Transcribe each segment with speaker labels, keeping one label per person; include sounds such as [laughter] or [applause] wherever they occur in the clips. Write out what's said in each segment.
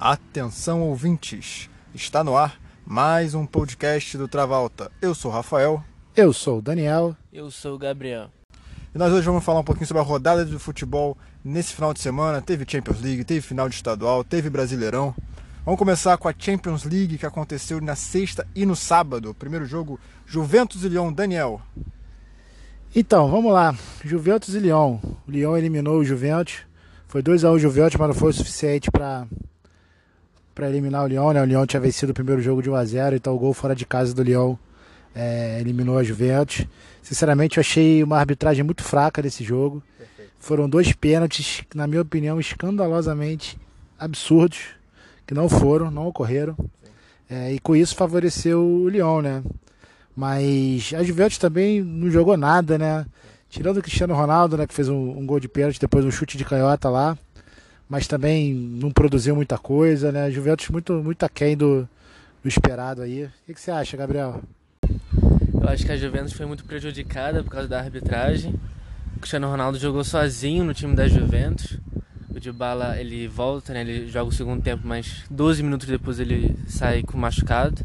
Speaker 1: Atenção ouvintes, está no ar mais um podcast do Travalta. Eu sou o Rafael.
Speaker 2: Eu sou o Daniel.
Speaker 3: Eu sou o Gabriel.
Speaker 1: E nós hoje vamos falar um pouquinho sobre a rodada de futebol nesse final de semana. Teve Champions League, teve final de estadual, teve Brasileirão. Vamos começar com a Champions League que aconteceu na sexta e no sábado. Primeiro jogo, Juventus e Lyon. Daniel.
Speaker 2: Então, vamos lá. Juventus e Lyon. O Lyon eliminou o Juventus. Foi 2x1 o Juventus, mas não foi o suficiente para para eliminar o Lyon. Né? O Lyon tinha vencido o primeiro jogo de 1x0, então o gol fora de casa do Lyon é, eliminou a Juventus. Sinceramente, eu achei uma arbitragem muito fraca desse jogo. Perfeito. Foram dois pênaltis, na minha opinião, escandalosamente absurdos, que não foram, não ocorreram. É, e com isso favoreceu o Lyon, né? Mas a Juventus também não jogou nada, né? Tirando o Cristiano Ronaldo, né, que fez um, um gol de pênalti, depois um chute de canhota lá mas também não produziu muita coisa, né? Juventus muito, muito aquém do, do esperado aí. O que, você acha, Gabriel?
Speaker 3: Eu acho que a Juventus foi muito prejudicada por causa da arbitragem. O Cristiano Ronaldo jogou sozinho no time da Juventus. O Dybala, ele volta, né? Ele joga o segundo tempo, mas 12 minutos depois ele sai com machucado.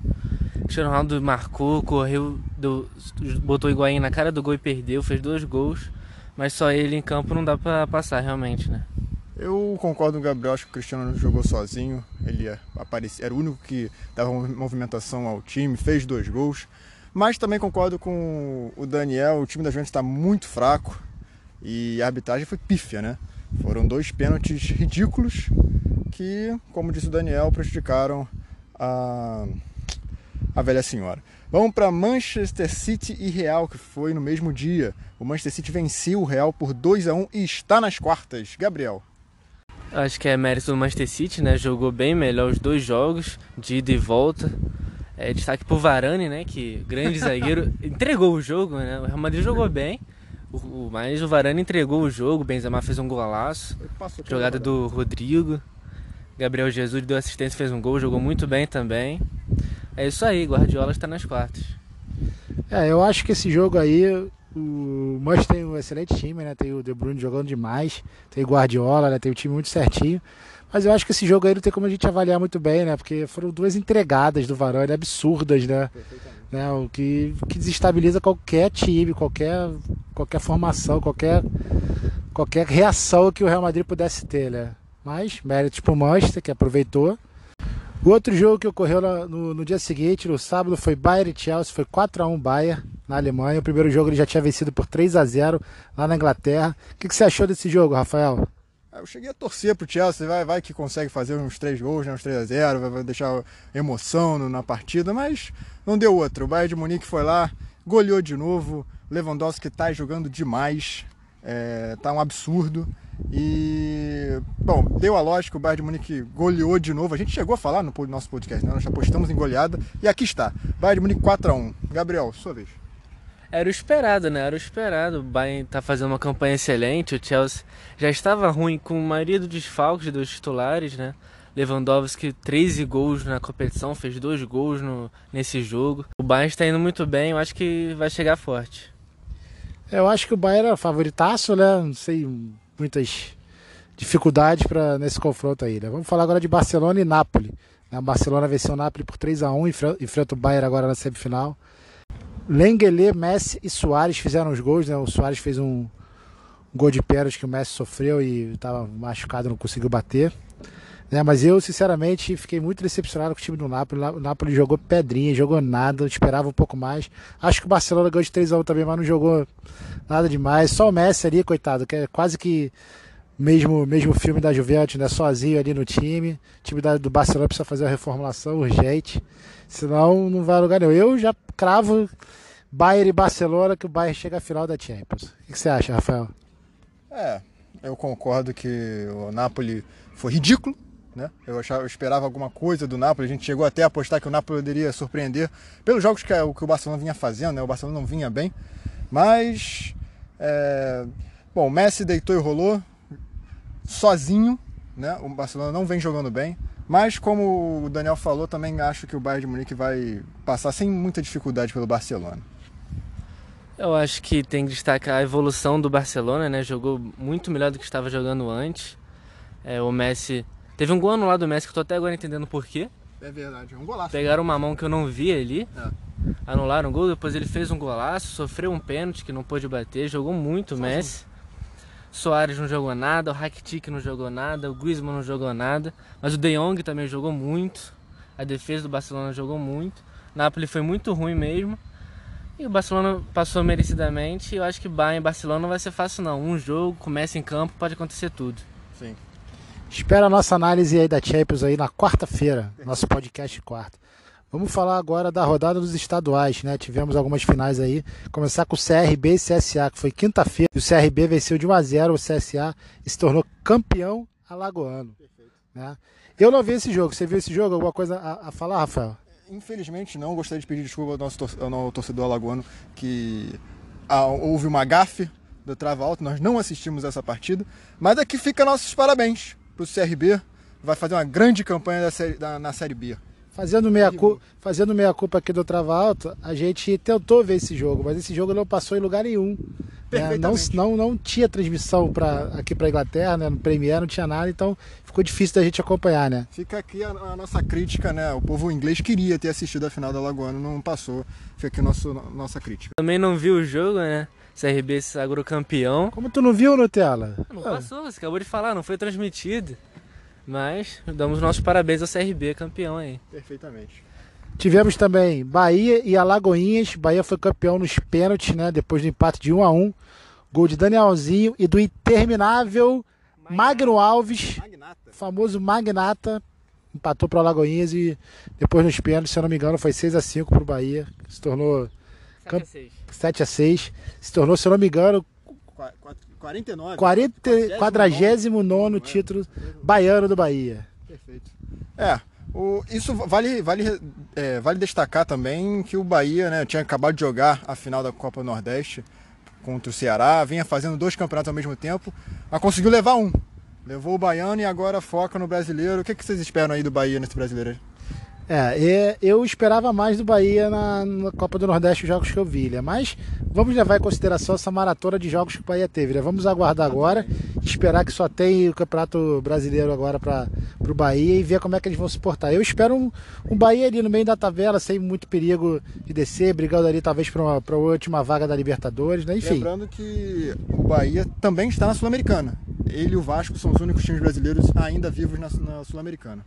Speaker 3: O Cristiano Ronaldo marcou, correu, deu, botou o Higuaín na cara do gol e perdeu, fez dois gols. Mas só ele em campo não dá pra passar realmente, né?
Speaker 1: Eu concordo com o Gabriel, acho que o Cristiano jogou sozinho, ele aparecia, era o único que dava movimentação ao time, fez dois gols. Mas também concordo com o Daniel, o time da Juventus está muito fraco e a arbitragem foi pífia, né? Foram dois pênaltis ridículos que, como disse o Daniel, prejudicaram a, a velha senhora. Vamos para Manchester City e Real, que foi no mesmo dia. O Manchester City venceu o Real por 2 a 1 e está nas quartas. Gabriel.
Speaker 3: Acho que é mérito do Manchester City, né? Jogou bem melhor os dois jogos, de ida e volta. É, destaque pro Varane, né? Que grande [laughs] zagueiro, entregou o jogo, né? O Real Madrid jogou bem, o, mas o Varane entregou o jogo. O Benzema fez um golaço, jogada do Rodrigo. Gabriel Jesus deu assistência, fez um gol, jogou muito bem também. É isso aí, Guardiola está nas quartas.
Speaker 2: É, eu acho que esse jogo aí o Manchester tem um excelente time, né? Tem o De Bruyne jogando demais, tem o Guardiola, né? tem o time muito certinho. Mas eu acho que esse jogo aí não tem como a gente avaliar muito bem, né? Porque foram duas entregadas do Varane absurdas, né? né? O que, que desestabiliza qualquer time, qualquer, qualquer formação, qualquer, qualquer reação que o Real Madrid pudesse ter, né? Mas méritos pro Manchester, que aproveitou. O outro jogo que ocorreu no, no dia seguinte, no sábado, foi Bayern e Chelsea, foi 4x1 Bayern na Alemanha. O primeiro jogo ele já tinha vencido por 3 a 0 lá na Inglaterra. O que, que você achou desse jogo, Rafael?
Speaker 1: Ah, eu cheguei a torcer pro Chelsea, vai, vai que consegue fazer uns 3 gols, né, uns 3 a 0 vai, deixar emoção na partida, mas não deu outra. O Bayern de Munique foi lá, goleou de novo. Lewandowski está jogando demais, é, tá um absurdo. E, bom, deu a lógica, o Bayern de Munique goleou de novo. A gente chegou a falar no nosso podcast, né? Nós postamos em goleada. E aqui está, Bayern de Munique 4x1. Gabriel, sua vez.
Speaker 3: Era o esperado, né? Era o esperado. O Bayern tá fazendo uma campanha excelente. O Chelsea já estava ruim com a maioria dos desfalques dos titulares, né? Lewandowski 13 gols na competição, fez dois gols no, nesse jogo. O Bayern está indo muito bem, eu acho que vai chegar forte.
Speaker 2: Eu acho que o Bayern era favoritaço, né? Não sei, muitas dificuldades para nesse confronto aí. Né? Vamos falar agora de Barcelona e Nápoles. A né? Barcelona venceu o Nápoles por 3 a 1 e enfrenta o Bayern agora na semifinal. Lengele, Messi e Soares fizeram os gols. Né? O Soares fez um gol de pênalti que o Messi sofreu e estava machucado, não conseguiu bater. Né? Mas eu, sinceramente, fiquei muito decepcionado com o time do Napoli. O Napoli jogou pedrinha, jogou nada, esperava um pouco mais. Acho que o Barcelona ganhou de 3x1 também, mas não jogou nada demais. Só o Messi ali, coitado, que é quase que mesmo mesmo filme da Juventus, né? Sozinho ali no time. O time da, do Barcelona precisa fazer uma reformulação urgente. Senão não vai a lugar nenhum. Eu já cravo Bayern e Barcelona que o Bayern chega à final da Champions. O que você acha, Rafael?
Speaker 1: É, eu concordo que o Napoli foi ridículo né? Eu, achava, eu esperava alguma coisa do Napoli. A gente chegou até a apostar que o Napoli poderia surpreender pelos jogos que, que o Barcelona vinha fazendo. Né? O Barcelona não vinha bem. Mas, é... bom, Messi deitou e rolou sozinho. Né? O Barcelona não vem jogando bem. Mas, como o Daniel falou, também acho que o Bayern de Munique vai passar sem muita dificuldade pelo Barcelona.
Speaker 3: Eu acho que tem que destacar a evolução do Barcelona, né? Jogou muito melhor do que estava jogando antes. É, o Messi Teve um gol anulado do Messi que eu tô até agora entendendo por quê.
Speaker 1: É verdade, é um golaço.
Speaker 3: Pegaram uma mão que eu não vi ali.
Speaker 1: É.
Speaker 3: Anularam o gol, depois ele fez um golaço, sofreu um pênalti que não pôde bater, jogou muito o Messi. Soares não jogou nada, o Rakitic não jogou nada, o Griezmann não jogou nada, mas o De Jong também jogou muito. A defesa do Barcelona jogou muito. Napoli foi muito ruim mesmo. E o Barcelona passou merecidamente. E eu acho que Bayern e Barcelona não vai ser fácil não. Um jogo, começa em campo, pode acontecer tudo.
Speaker 1: Sim.
Speaker 2: Espera a nossa análise aí da Champions aí na quarta-feira, nosso podcast quarta. Vamos falar agora da rodada dos estaduais, né? Tivemos algumas finais aí. Começar com o CRB e CSA, que foi quinta-feira. E o CRB venceu de 1 a 0 o CSA e se tornou campeão alagoano. Né? Eu não vi esse jogo. Você viu esse jogo? Alguma coisa a, a falar, Rafael?
Speaker 1: Infelizmente não, gostaria de pedir desculpa ao nosso tor ao nosso torcedor alagoano que ah, houve uma gafe do Trava Alto, nós não assistimos essa partida, mas aqui fica nossos parabéns para o CRB, vai fazer uma grande campanha série, da, na Série B.
Speaker 2: Fazendo meia, cu, fazendo meia culpa aqui do Trava Alto, a gente tentou ver esse jogo, mas esse jogo não passou em lugar nenhum. Né? Não, não, não tinha transmissão pra, aqui para Inglaterra, né? no Premier não tinha nada, então ficou difícil da gente acompanhar, né?
Speaker 1: Fica aqui a, a, nossa crítica, né? O povo inglês queria ter assistido a final da Lagoana, não passou. Fica aqui a nosso, nossa crítica.
Speaker 3: Também não viu o jogo, né? CRB se sagrou campeão.
Speaker 2: Como tu não viu, Nutella?
Speaker 3: Não passou, você acabou de falar, não foi transmitido. Mas damos nossos parabéns ao CRB, campeão aí.
Speaker 1: Perfeitamente.
Speaker 2: Tivemos também Bahia e Alagoinhas. Bahia foi campeão nos pênaltis, né? Depois do empate de 1 a 1 Gol de Danielzinho e do interminável Magno Alves, Magnata. famoso Magnata. Empatou para Alagoinhas e depois nos pênaltis, se eu não me engano, foi 6 a 5 para o Bahia. Se tornou
Speaker 3: 7 a 6.
Speaker 2: 7 a 6. Se tornou, se eu não me engano,
Speaker 1: 49.
Speaker 2: 40, 49 título baiano do Bahia.
Speaker 1: Perfeito. É, o, isso vale, vale, é, vale destacar também que o Bahia né, tinha acabado de jogar a final da Copa Nordeste contra o Ceará, vinha fazendo dois campeonatos ao mesmo tempo, mas conseguiu levar um. Levou o baiano e agora foca no brasileiro. O que, que vocês esperam aí do Bahia nesse brasileiro?
Speaker 2: É, eu esperava mais do Bahia na, na, Copa do Nordeste, os jogos que eu vi, né? mas vamos levar em consideração essa maratona de jogos que o Bahia teve. Né? Vamos aguardar agora, esperar que só tem o Campeonato Brasileiro agora para o Bahia e ver como é que eles vão se portar. Eu espero um, um Bahia ali no meio da tabela, sem muito perigo de descer, brigando ali talvez para a última vaga da Libertadores, né? enfim.
Speaker 1: Lembrando que o Bahia também está na Sul-Americana. Ele e o Vasco são os únicos times brasileiros ainda vivos na, na Sul-Americana.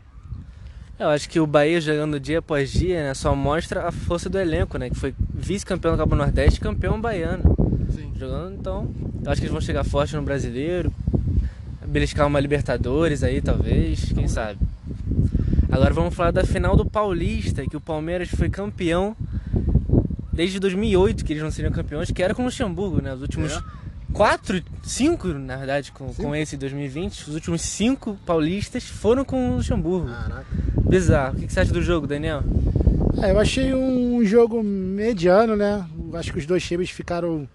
Speaker 3: Eu acho que o Bahia jogando dia após dia né, só mostra a força do elenco, né? Que foi vice-campeão da Copa Nordeste e campeão baiano. Sim. Jogando, então, eu acho que eles vão chegar forte no brasileiro, beliscar uma Libertadores aí, talvez, quem sabe. Agora vamos falar da final do Paulista, que o Palmeiras foi campeão desde 2008, que eles não seriam campeões, que era com o Luxemburgo, né? Os últimos é. Quatro, cinco, na verdade, com, com esse 2020, os últimos cinco paulistas foram com o Luxemburgo.
Speaker 1: Caraca.
Speaker 3: Bizarro. O que você acha do jogo, Daniel?
Speaker 2: É, eu achei um jogo mediano, né? Acho que os dois times ficaram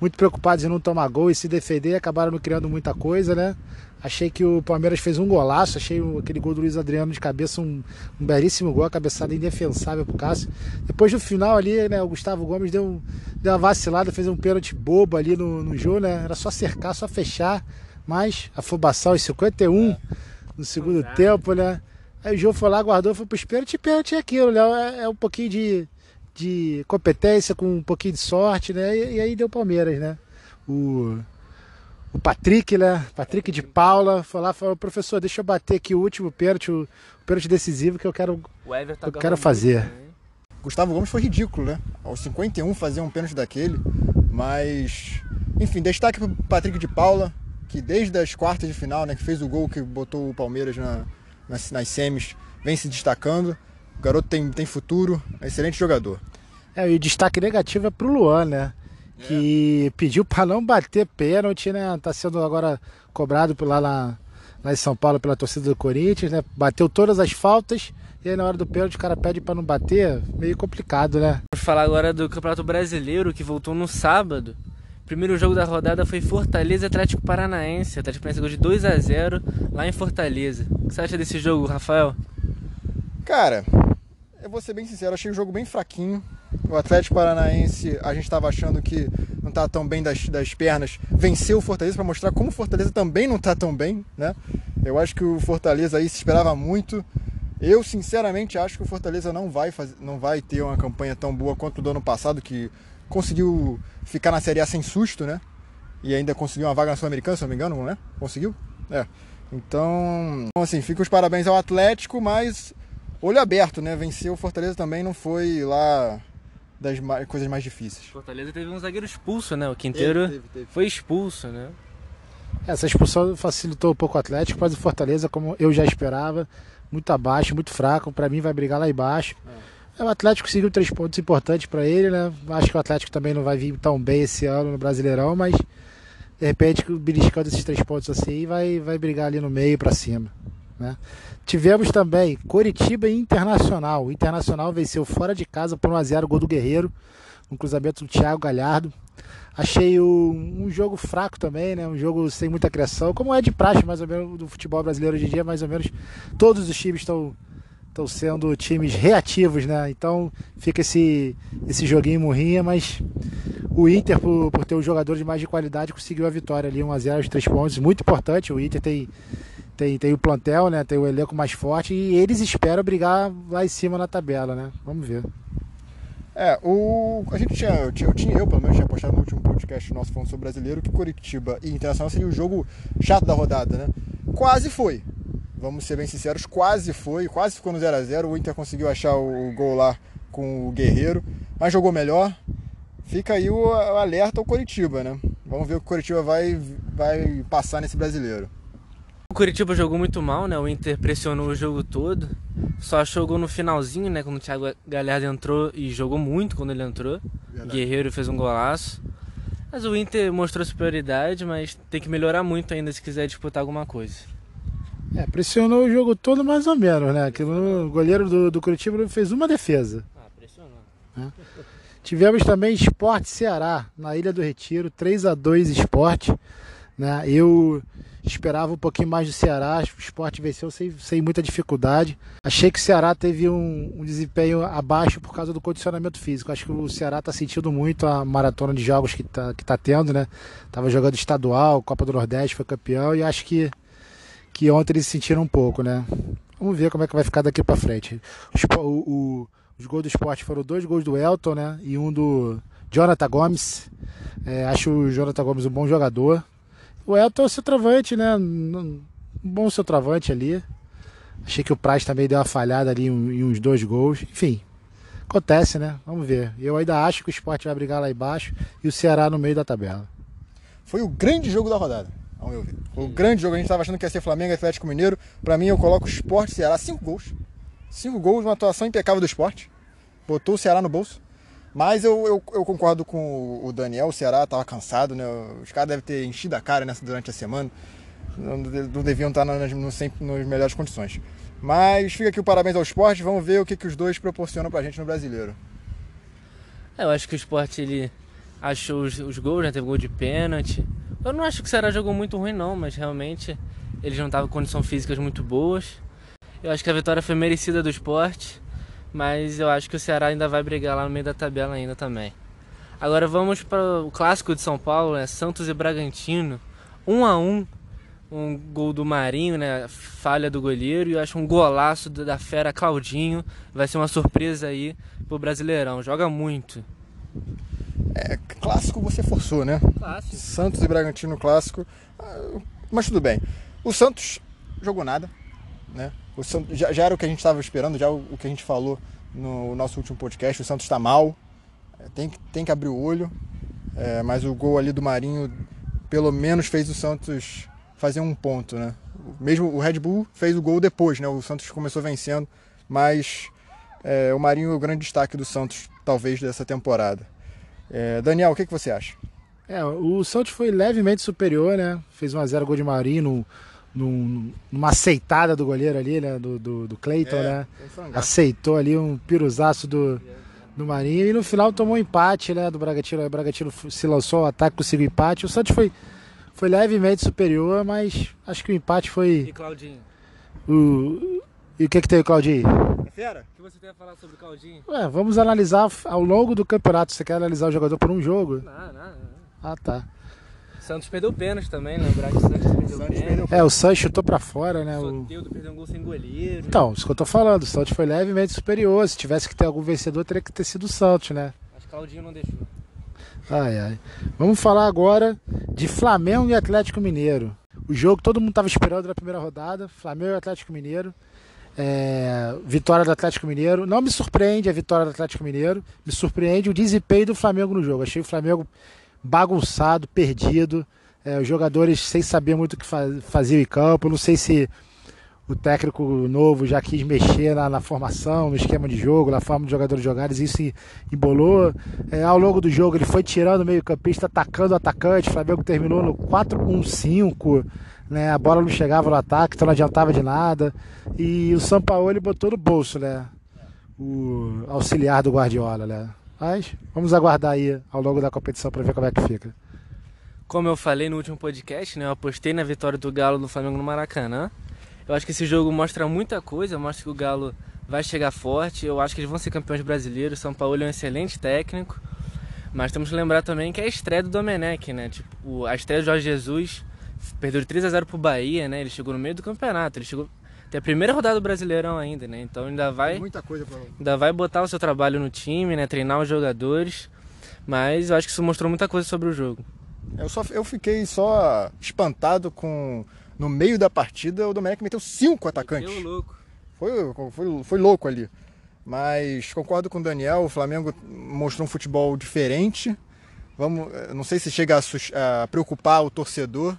Speaker 2: muito preocupados em não tomar gol e se defender, acabaram não criando muita coisa, né? Achei que o Palmeiras fez um golaço, achei aquele gol do Luiz Adriano de cabeça um, um belíssimo gol, a cabeçada indefensável pro Cássio. Depois do final ali, né, o Gustavo Gomes deu, um, deu uma vacilada, fez um pênalti bobo ali no, no jogo, né? Era só cercar, só fechar, mas afobação em 51 no segundo tempo, né? Aí o João foi lá, guardou, foi pro pênalti, pênalti é aquilo, né? É, é, um pouquinho de, de competência com um pouquinho de sorte, né? E, e aí deu Palmeiras, né? O, o Patrick, né? Patrick de Paula, foi lá falou, professor, deixa eu bater aqui o último pênalti, o, o pênalti decisivo que eu quero,
Speaker 3: tá
Speaker 2: eu quero fazer.
Speaker 1: Também. Gustavo Gomes foi ridículo, né? Aos 51 fazer um pênalti daquele, mas enfim, destaque pro Patrick de Paula, que desde as quartas de final, né, que fez o gol que botou o Palmeiras na, nas, nas semis, vem se destacando. O garoto tem, tem futuro, é um excelente jogador.
Speaker 2: É, e o destaque negativo é pro Luan, né? É. Que pediu para não bater pênalti, né? Tá sendo agora cobrado por lá, lá, lá em São Paulo pela torcida do Corinthians, né? Bateu todas as faltas e aí na hora do pênalti o cara pede para não bater, meio complicado, né?
Speaker 3: Vamos falar agora do Campeonato Brasileiro que voltou no sábado primeiro jogo da rodada foi Fortaleza Atlético Paranaense. O Atlético Paranaense ganhou de 2 a 0 lá em Fortaleza. O que você acha desse jogo, Rafael?
Speaker 1: Cara, eu vou ser bem sincero, achei o jogo bem fraquinho. O Atlético Paranaense, a gente estava achando que não estava tão bem das, das pernas, venceu o Fortaleza para mostrar como o Fortaleza também não está tão bem, né? Eu acho que o Fortaleza aí se esperava muito. Eu sinceramente acho que o Fortaleza não vai, fazer, não vai ter uma campanha tão boa quanto o do ano passado, que conseguiu ficar na Série A sem susto, né? E ainda conseguiu uma vaga na Sul-Americana, se não me engano, né? Conseguiu? É. Então, assim, fica os parabéns ao Atlético, mas olho aberto, né? Vencer o Fortaleza também não foi lá das coisas mais difíceis.
Speaker 3: Fortaleza teve um zagueiro expulso, né? O Quinteiro teve, teve, teve. foi expulso, né?
Speaker 2: Essa expulsão facilitou um pouco o Atlético, mas o Fortaleza, como eu já esperava, muito abaixo, muito fraco. Para mim, vai brigar lá embaixo. É. O Atlético conseguiu três pontos importantes para ele, né? Acho que o Atlético também não vai vir tão bem esse ano no Brasileirão, mas de repente, beliscando esses três pontos assim, vai, vai brigar ali no meio para cima. Né? Tivemos também Coritiba e Internacional. O Internacional venceu fora de casa por 1x0 gol do Guerreiro, um cruzamento do Thiago Galhardo. Achei o, um jogo fraco também, né? um jogo sem muita criação, como é de praxe mais ou menos do futebol brasileiro hoje em dia, mais ou menos todos os times estão estão sendo times reativos, né? Então fica esse, esse joguinho morrinha, mas o Inter, por, por ter um jogador de mais de qualidade, conseguiu a vitória ali, 1x0, os três pontos, muito importante. O Inter tem, tem, tem o plantel, né? Tem o elenco mais forte e eles esperam brigar lá em cima na tabela, né? Vamos ver.
Speaker 1: É, o, a gente tinha, eu, tinha, eu, tinha, eu pelo menos tinha postado no último podcast nosso falando sobre brasileiro que Curitiba e Internacional seria o jogo chato da rodada, né? Quase foi vamos ser bem sinceros, quase foi, quase ficou no 0 a 0 O Inter conseguiu achar o gol lá com o Guerreiro, mas jogou melhor. Fica aí o alerta ao Coritiba, né? Vamos ver o que o Coritiba vai, vai passar nesse brasileiro.
Speaker 3: O Curitiba jogou muito mal, né? O Inter pressionou o jogo todo. Só achou gol no finalzinho, né? Quando o Thiago Galhardo entrou e jogou muito quando ele entrou. Verdade. Guerreiro fez um golaço. Mas o Inter mostrou superioridade, mas tem que melhorar muito ainda se quiser disputar alguma coisa.
Speaker 2: É, pressionou o jogo todo mais ou menos, né? Que o goleiro do, do Curitiba fez uma defesa. Ah, pressionou. É. Tivemos também Esporte Ceará, na Ilha do Retiro, 3 a 2 Esporte. Né? Eu esperava um pouquinho mais do Ceará, o Esporte venceu sem, sem muita dificuldade. Achei que o Ceará teve um, um desempenho abaixo por causa do condicionamento físico. Acho que o Ceará está sentindo muito a maratona de jogos que está que tá tendo, né? Tava jogando estadual, Copa do Nordeste, foi campeão e acho que que ontem eles sentiram um pouco, né? Vamos ver como é que vai ficar daqui para frente. O, o, os gols do esporte foram dois gols do Elton, né? E um do Jonathan Gomes. É, acho o Jonathan Gomes um bom jogador. O Elton é o centroavante, né? Um bom centroavante ali. Achei que o Praz também deu uma falhada ali em uns dois gols. Enfim, acontece, né? Vamos ver. Eu ainda acho que o esporte vai brigar lá embaixo e o Ceará no meio da tabela.
Speaker 1: Foi o grande jogo da rodada ao meu ver. O grande jogo, a gente estava achando que ia ser Flamengo Atlético Mineiro. Para mim, eu coloco o Sport Ceará, cinco gols. Cinco gols, uma atuação impecável do esporte. Botou o Ceará no bolso. Mas eu, eu, eu concordo com o Daniel, o Ceará estava cansado, né? Os caras devem ter enchido a cara nessa, durante a semana. Não, não deviam estar nas, no, sempre nas melhores condições. Mas fica aqui o parabéns ao esporte. Vamos ver o que, que os dois proporcionam pra gente no brasileiro.
Speaker 3: É, eu acho que o esporte ele achou os, os gols, né? Teve gol de pênalti. Eu não acho que o Ceará jogou muito ruim não, mas realmente eles não estavam com condições físicas muito boas. Eu acho que a vitória foi merecida do esporte, mas eu acho que o Ceará ainda vai brigar lá no meio da tabela ainda também. Agora vamos para o clássico de São Paulo, né? Santos e Bragantino. 1 um a 1 um, um gol do Marinho, né? Falha do goleiro e eu acho um golaço da fera Claudinho. Vai ser uma surpresa aí pro Brasileirão. Joga muito.
Speaker 1: É, clássico você forçou, né? Clássico. Santos e Bragantino clássico. Ah, mas tudo bem. O Santos jogou nada, né? O Santos, já, já era o que a gente estava esperando, já o, o, que a gente falou no nosso último podcast. O Santos está mal, é, tem, tem que abrir o olho. É, mas o gol ali do Marinho, pelo menos fez o Santos fazer um ponto, né? Mesmo o Red Bull fez o gol depois, né? O Santos começou vencendo, mas é, o Marinho é o grande destaque do Santos, talvez, dessa temporada. É, Daniel, o que, que você acha?
Speaker 2: É, o Santos foi levemente superior, né? Fez 1x0 gol de Marinho num, numa aceitada do goleiro ali, né? Do, do, do Cleiton, é, né? Aceitou ali um piruzaço do, do Marinho e no final tomou um empate, né? Do Bragantino. O Bragantino se lançou ao ataque, conseguiu empate. O Santos foi, foi levemente superior, mas acho que o empate foi.
Speaker 3: E Claudinho?
Speaker 2: O, e o que, que tem o Claudinho?
Speaker 3: É fera? O que você tem a falar sobre o Claudinho?
Speaker 2: Ué, vamos analisar ao longo do campeonato. Você quer analisar o jogador por um jogo?
Speaker 3: Não, não, não.
Speaker 2: Ah, tá.
Speaker 3: Santos perdeu pênalti também, lembrar que o Santos perdeu
Speaker 1: Santos
Speaker 3: pênalti.
Speaker 2: É, o Santos chutou pra fora, né?
Speaker 3: O
Speaker 2: O...
Speaker 3: Soteldo perdeu um gol sem goleiro.
Speaker 2: Então, isso que eu tô falando, o Santos foi levemente superior. Se tivesse que ter algum vencedor, teria que ter sido o Santos, né?
Speaker 3: Mas Claudinho não deixou.
Speaker 2: Ai, ai. Vamos falar agora de Flamengo e Atlético Mineiro. O jogo que todo mundo estava esperando na primeira rodada, Flamengo e Atlético Mineiro. É, vitória do Atlético Mineiro. Não me surpreende a vitória do Atlético Mineiro, me surpreende o desempenho do Flamengo no jogo. Achei o Flamengo bagunçado, perdido, é, os jogadores sem saber muito o que fa faziam em campo. Não sei se o técnico novo já quis mexer na, na, formação, no esquema de jogo, na forma dos jogadores jogarem, isso embolou. É, ao longo do jogo ele foi tirando o meio-campista, atacando o atacante. O Flamengo terminou no 4-1-5, né? A bola não chegava no ataque, então não adiantava de nada. E o ele botou no bolso, né? O auxiliar do Guardiola, né? Mas vamos aguardar aí ao longo da competição para ver como é que fica.
Speaker 3: Como eu falei no último podcast, né? Eu apostei na vitória do Galo do Flamengo no Maracanã. Eu acho que esse jogo mostra muita coisa, mostra que o Galo vai chegar forte. Eu acho que eles vão ser campeões brasileiros. São Paulo é um excelente técnico. Mas temos que lembrar também que é a estreia do Domenech, né? Tipo, a estreia do Jorge Jesus perdeu de 3 a 0 pro Bahia, né? Ele chegou no meio do campeonato, ele chegou tem a primeira rodada do Brasileirão ainda, né? Então ainda vai
Speaker 1: Muita coisa pra...
Speaker 3: ainda vai botar o seu trabalho no time, né? Treinar os jogadores. Mas eu acho que isso mostrou muita coisa sobre o jogo.
Speaker 1: Eu só eu fiquei só espantado com no meio da partida o Domenech meteu cinco atacantes.
Speaker 3: Deu louco.
Speaker 1: Foi, foi, foi louco ali. Mas concordo com o Daniel, o Flamengo mostrou um futebol diferente. Vamos, não sei se chega a, a preocupar o torcedor,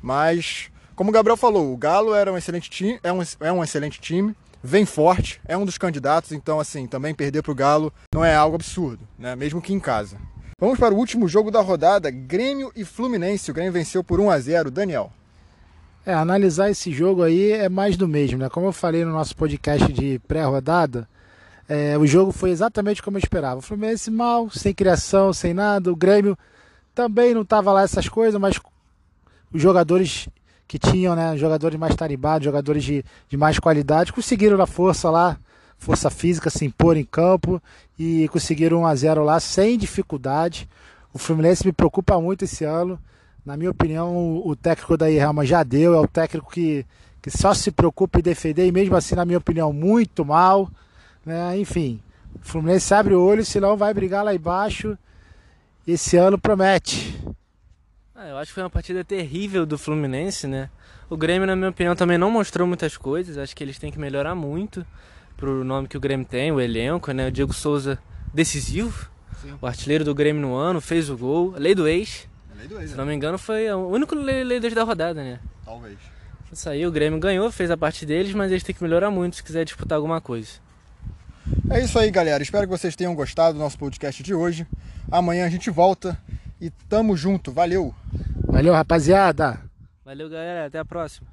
Speaker 1: mas como o Gabriel falou, o Galo era um excelente time, é um, é um excelente time, vem forte, é um dos candidatos, então assim, também perder para o Galo não é algo absurdo, né? mesmo que em casa. Vamos para o último jogo da rodada, Grêmio e Fluminense. O Grêmio venceu por 1 a 0 Daniel.
Speaker 2: É, analisar esse jogo aí é mais do mesmo, né? Como eu falei no nosso podcast de pré-rodada, é, o jogo foi exatamente como eu esperava. O Fluminense mal, sem criação, sem nada. O Grêmio também não estava lá essas coisas, mas os jogadores que tinham, né? Jogadores mais tarimbados, jogadores de, de mais qualidade, conseguiram na força lá, força física, se impor em campo e conseguiram 1 a 0 lá sem dificuldade. O Fluminense me preocupa muito esse ano. Na minha opinião, o técnico da Irama já deu, é o técnico que, que só se preocupa em defender, e mesmo assim, na minha opinião, muito mal. Né? Enfim, o Fluminense abre o olho, senão vai brigar lá embaixo. Esse ano promete.
Speaker 3: Ah, eu acho que foi uma partida terrível do Fluminense, né? O Grêmio, na minha opinião, também não mostrou muitas coisas. Acho que eles têm que melhorar muito pro nome que o Grêmio tem, o elenco, né? O Diego Souza decisivo, Sim. o artilheiro do Grêmio no ano, fez o gol, lei do ex.
Speaker 1: Lei do ex
Speaker 3: Se não me engano, foi o único lei, lei do ex da rodada, né?
Speaker 1: Talvez.
Speaker 3: Isso aí, o Grêmio ganhou, fez a parte deles, mas eles têm que melhorar muito se quiser disputar alguma coisa.
Speaker 1: É isso aí, galera. Espero que vocês tenham gostado do nosso podcast de hoje. Amanhã a gente volta e tamo junto. Valeu!
Speaker 2: Valeu, rapaziada!
Speaker 3: Valeu, galera. Até a próxima.